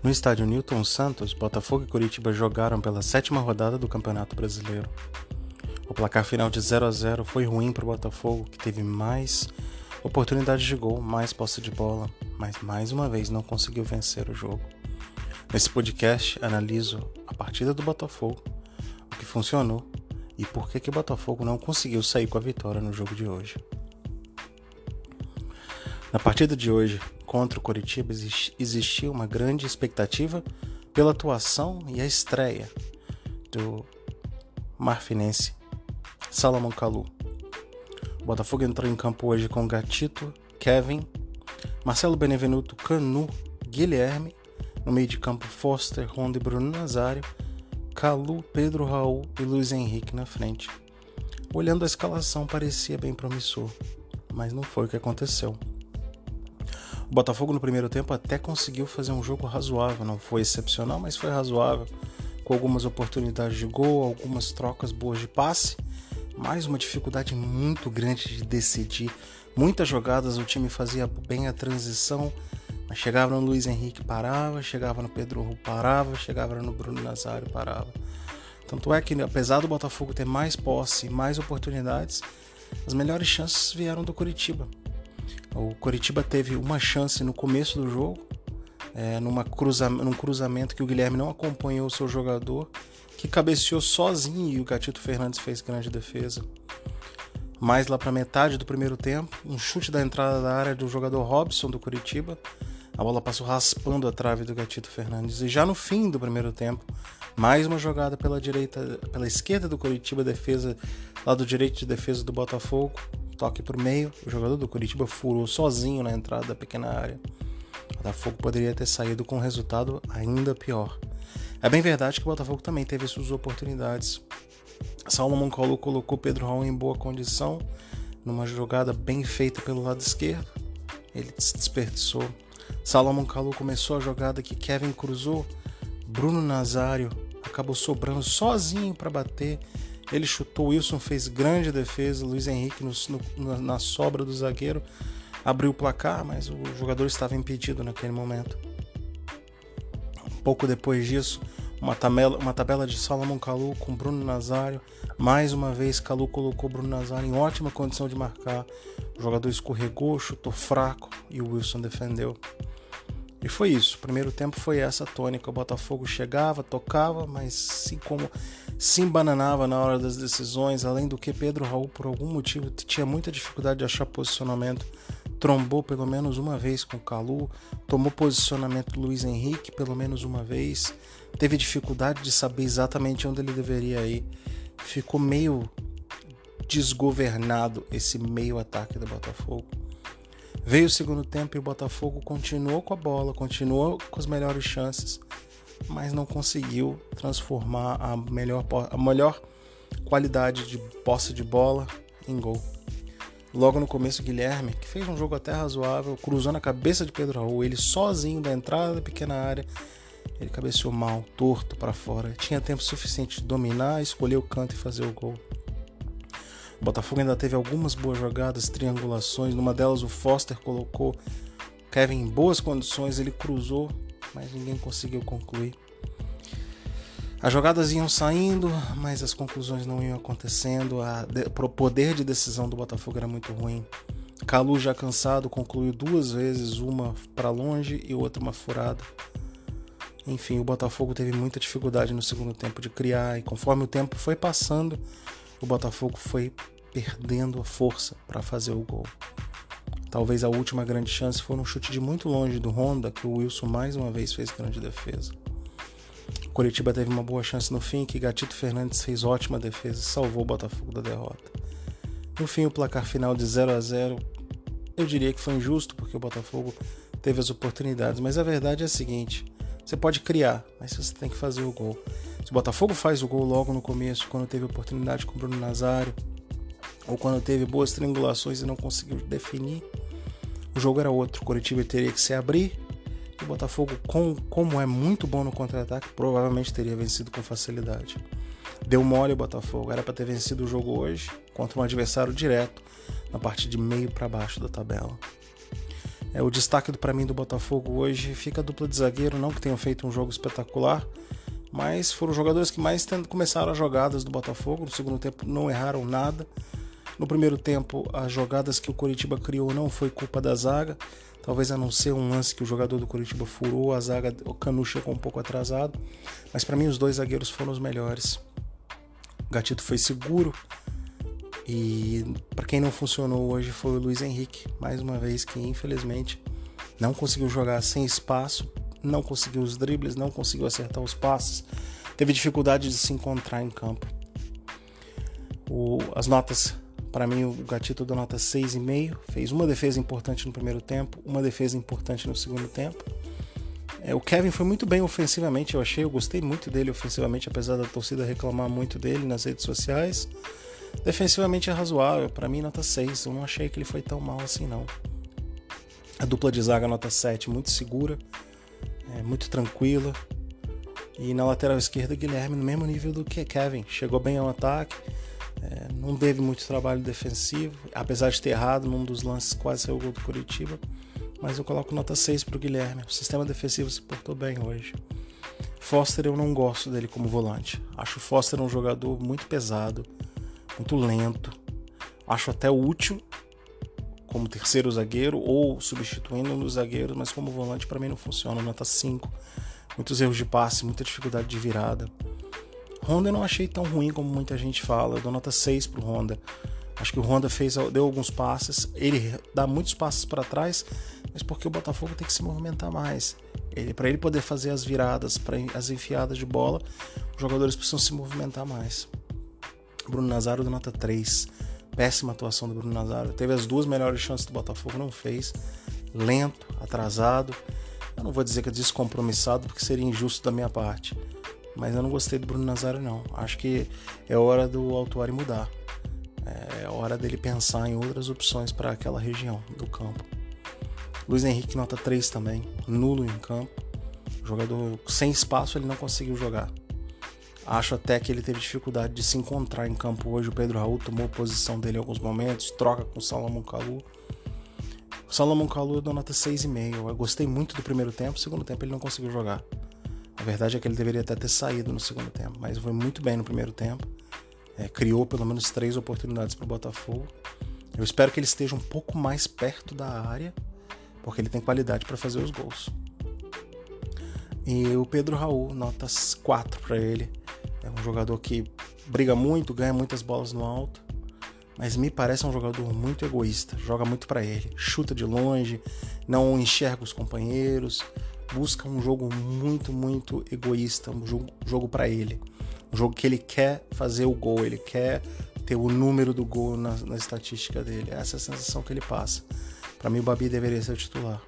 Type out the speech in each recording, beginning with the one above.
No estádio Newton Santos, Botafogo e Curitiba jogaram pela sétima rodada do Campeonato Brasileiro. O placar final de 0 a 0 foi ruim para o Botafogo, que teve mais oportunidades de gol, mais posse de bola, mas mais uma vez não conseguiu vencer o jogo. Nesse podcast, analiso a partida do Botafogo, o que funcionou e por que, que o Botafogo não conseguiu sair com a vitória no jogo de hoje. Na partida de hoje, contra o Coritiba, existiu uma grande expectativa pela atuação e a estreia do marfinense Salomão Kalu. O Botafogo entrou em campo hoje com Gatito, Kevin, Marcelo Benevenuto, Canu, Guilherme, no meio de campo Foster, Ronda e Bruno Nazário, Calu, Pedro Raul e Luiz Henrique na frente. Olhando a escalação parecia bem promissor, mas não foi o que aconteceu. O Botafogo no primeiro tempo até conseguiu fazer um jogo razoável, não foi excepcional, mas foi razoável, com algumas oportunidades de gol, algumas trocas boas de passe, mais uma dificuldade muito grande de decidir. Muitas jogadas o time fazia bem a transição, mas chegava no Luiz Henrique parava, chegava no Pedro Ru parava, chegava no Bruno Nazário parava. Tanto é que apesar do Botafogo ter mais posse e mais oportunidades, as melhores chances vieram do Curitiba. O Coritiba teve uma chance no começo do jogo, é, numa cruza, num cruzamento que o Guilherme não acompanhou o seu jogador, que cabeceou sozinho e o Gatito Fernandes fez grande defesa. Mais lá para metade do primeiro tempo, um chute da entrada da área do jogador Robson do Curitiba. A bola passou raspando a trave do Gatito Fernandes. E já no fim do primeiro tempo, mais uma jogada pela direita, pela esquerda do Curitiba, defesa lado direito de defesa do Botafogo toque para o meio, o jogador do Curitiba furou sozinho na entrada da pequena área. O Botafogo poderia ter saído com um resultado ainda pior. É bem verdade que o Botafogo também teve suas oportunidades. Salomão Colo colocou Pedro Raul em boa condição, numa jogada bem feita pelo lado esquerdo. Ele se desperdiçou. Salomão Calu começou a jogada que Kevin cruzou. Bruno Nazário acabou sobrando sozinho para bater ele chutou, Wilson fez grande defesa, Luiz Henrique no, no, na sobra do zagueiro abriu o placar, mas o jogador estava impedido naquele momento. Pouco depois disso, uma tabela, uma tabela de Salomão Calu com Bruno Nazário. Mais uma vez, Calu colocou Bruno Nazário em ótima condição de marcar. O jogador escorregou, chutou fraco e o Wilson defendeu. E foi isso. O primeiro tempo foi essa tônica. O Botafogo chegava, tocava, mas se como se embananava na hora das decisões, além do que Pedro Raul, por algum motivo, tinha muita dificuldade de achar posicionamento. Trombou pelo menos uma vez com o Calu, tomou posicionamento do Luiz Henrique pelo menos uma vez, teve dificuldade de saber exatamente onde ele deveria ir. Ficou meio desgovernado esse meio ataque do Botafogo. Veio o segundo tempo e o Botafogo continuou com a bola, continuou com as melhores chances, mas não conseguiu transformar a melhor, a melhor qualidade de posse de bola em gol. Logo no começo, Guilherme, que fez um jogo até razoável, cruzou na cabeça de Pedro Raul, ele sozinho da entrada da pequena área, ele cabeceou mal, torto para fora. Tinha tempo suficiente de dominar, escolher o canto e fazer o gol. O Botafogo ainda teve algumas boas jogadas, triangulações. Numa delas, o Foster colocou Kevin em boas condições, ele cruzou mas ninguém conseguiu concluir. As jogadas iam saindo, mas as conclusões não iam acontecendo. O poder de decisão do Botafogo era muito ruim. Calu, já cansado, concluiu duas vezes, uma para longe e outra uma furada. Enfim, o Botafogo teve muita dificuldade no segundo tempo de criar, e conforme o tempo foi passando, o Botafogo foi perdendo a força para fazer o gol. Talvez a última grande chance foi um chute de muito longe do Honda, que o Wilson mais uma vez fez grande defesa. O Curitiba teve uma boa chance no fim, que Gatito Fernandes fez ótima defesa e salvou o Botafogo da derrota. No fim, o placar final de 0 a 0 eu diria que foi injusto, porque o Botafogo teve as oportunidades, mas a verdade é a seguinte: você pode criar, mas você tem que fazer o gol. Se o Botafogo faz o gol logo no começo, quando teve oportunidade com o Bruno Nazário, ou quando teve boas triangulações e não conseguiu definir, o jogo era outro. O Curitiba teria que se abrir. E o Botafogo, com, como é muito bom no contra-ataque, provavelmente teria vencido com facilidade. Deu mole o Botafogo. Era para ter vencido o jogo hoje contra um adversário direto na parte de meio para baixo da tabela. É, o destaque para mim do Botafogo hoje fica a dupla de zagueiro, não que tenham feito um jogo espetacular, mas foram os jogadores que mais começaram as jogadas do Botafogo. No segundo tempo não erraram nada. No primeiro tempo, as jogadas que o Coritiba criou não foi culpa da zaga. Talvez a não ser um lance que o jogador do Coritiba furou, a zaga, o Canu chegou um pouco atrasado. Mas para mim os dois zagueiros foram os melhores. O Gatito foi seguro, e para quem não funcionou hoje foi o Luiz Henrique, mais uma vez que infelizmente não conseguiu jogar sem espaço, não conseguiu os dribles, não conseguiu acertar os passes, teve dificuldade de se encontrar em campo. O, as notas, para mim, o Gatito deu nota 6,5, fez uma defesa importante no primeiro tempo, uma defesa importante no segundo tempo. É, o Kevin foi muito bem ofensivamente, eu achei, eu gostei muito dele ofensivamente, apesar da torcida reclamar muito dele nas redes sociais. Defensivamente é razoável, para mim nota 6. Eu não achei que ele foi tão mal assim não. A dupla de zaga nota 7, muito segura, é, muito tranquila. E na lateral esquerda, Guilherme no mesmo nível do que Kevin. Chegou bem ao ataque, é, não teve muito trabalho defensivo, apesar de ter errado num dos lances, quase saiu o gol do Curitiba. Mas eu coloco nota 6 para o Guilherme. O sistema defensivo se portou bem hoje. Foster eu não gosto dele como volante. Acho o Foster um jogador muito pesado, muito lento. Acho até útil como terceiro zagueiro ou substituindo um dos zagueiros, mas como volante para mim não funciona. Nota 5. Muitos erros de passe, muita dificuldade de virada. Honda eu não achei tão ruim como muita gente fala. Eu dou nota 6 pro Honda. Acho que o Honda fez, deu alguns passes. Ele dá muitos passes para trás, mas porque o Botafogo tem que se movimentar mais. Ele, para ele poder fazer as viradas, para as enfiadas de bola, os jogadores precisam se movimentar mais. Bruno Nazário do nota 3. Péssima atuação do Bruno Nazário. Teve as duas melhores chances do Botafogo, não fez. Lento, atrasado. Eu não vou dizer que é descompromissado, porque seria injusto da minha parte. Mas eu não gostei do Bruno Nazário, não. Acho que é hora do Autuari mudar. É hora dele pensar em outras opções para aquela região do campo. Luiz Henrique, nota 3 também. Nulo em campo. Jogador sem espaço, ele não conseguiu jogar. Acho até que ele teve dificuldade de se encontrar em campo hoje. O Pedro Raul tomou posição dele em alguns momentos, troca com o Salomão Kalu. O Salomão Kalu eu dou nota 6,5. Eu gostei muito do primeiro tempo, segundo tempo ele não conseguiu jogar. A verdade é que ele deveria até ter saído no segundo tempo, mas foi muito bem no primeiro tempo. É, criou pelo menos três oportunidades para o Botafogo. Eu espero que ele esteja um pouco mais perto da área, porque ele tem qualidade para fazer os gols. E o Pedro Raul, notas 4 para ele. É um jogador que briga muito, ganha muitas bolas no alto, mas me parece um jogador muito egoísta. Joga muito para ele, chuta de longe, não enxerga os companheiros, busca um jogo muito, muito egoísta, um jogo, jogo para ele. Um jogo que ele quer fazer o gol, ele quer ter o número do gol na, na estatística dele. Essa é a sensação que ele passa. Para mim, o Babi deveria ser o titular.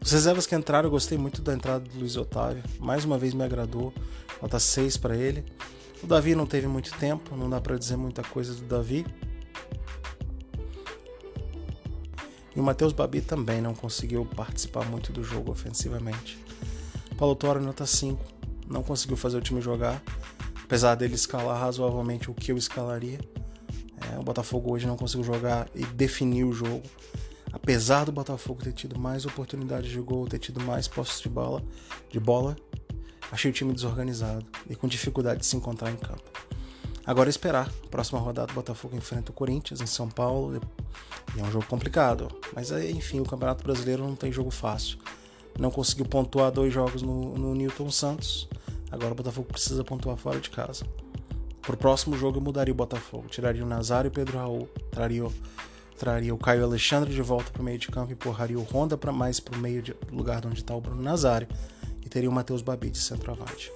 Os reservas que entraram, eu gostei muito da entrada do Luiz Otávio. Mais uma vez me agradou. Nota 6 para ele. O Davi não teve muito tempo, não dá para dizer muita coisa do Davi. E o Matheus Babi também não conseguiu participar muito do jogo ofensivamente. Paulo Toro, nota 5, não conseguiu fazer o time jogar, apesar dele escalar razoavelmente o que eu escalaria. É, o Botafogo hoje não conseguiu jogar e definir o jogo. Apesar do Botafogo ter tido mais oportunidades de gol, ter tido mais posses de bola, de bola, achei o time desorganizado e com dificuldade de se encontrar em campo. Agora é esperar. Próxima rodada, o Botafogo enfrenta o Corinthians em São Paulo. E é um jogo complicado. Mas enfim, o Campeonato Brasileiro não tem jogo fácil. Não conseguiu pontuar dois jogos no, no Newton Santos. Agora o Botafogo precisa pontuar fora de casa. Pro próximo jogo eu mudaria o Botafogo. Tiraria o Nazário e o Pedro Raul. Traria o traria o Caio Alexandre de volta para o meio de campo, empurraria o Honda para mais para o meio de lugar onde está o Bruno Nazário e teria o Matheus Babi de centroavante.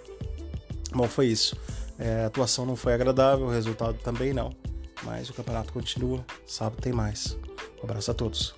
Bom, foi isso. É, a atuação não foi agradável, o resultado também não. Mas o campeonato continua, sábado tem mais. Um abraço a todos.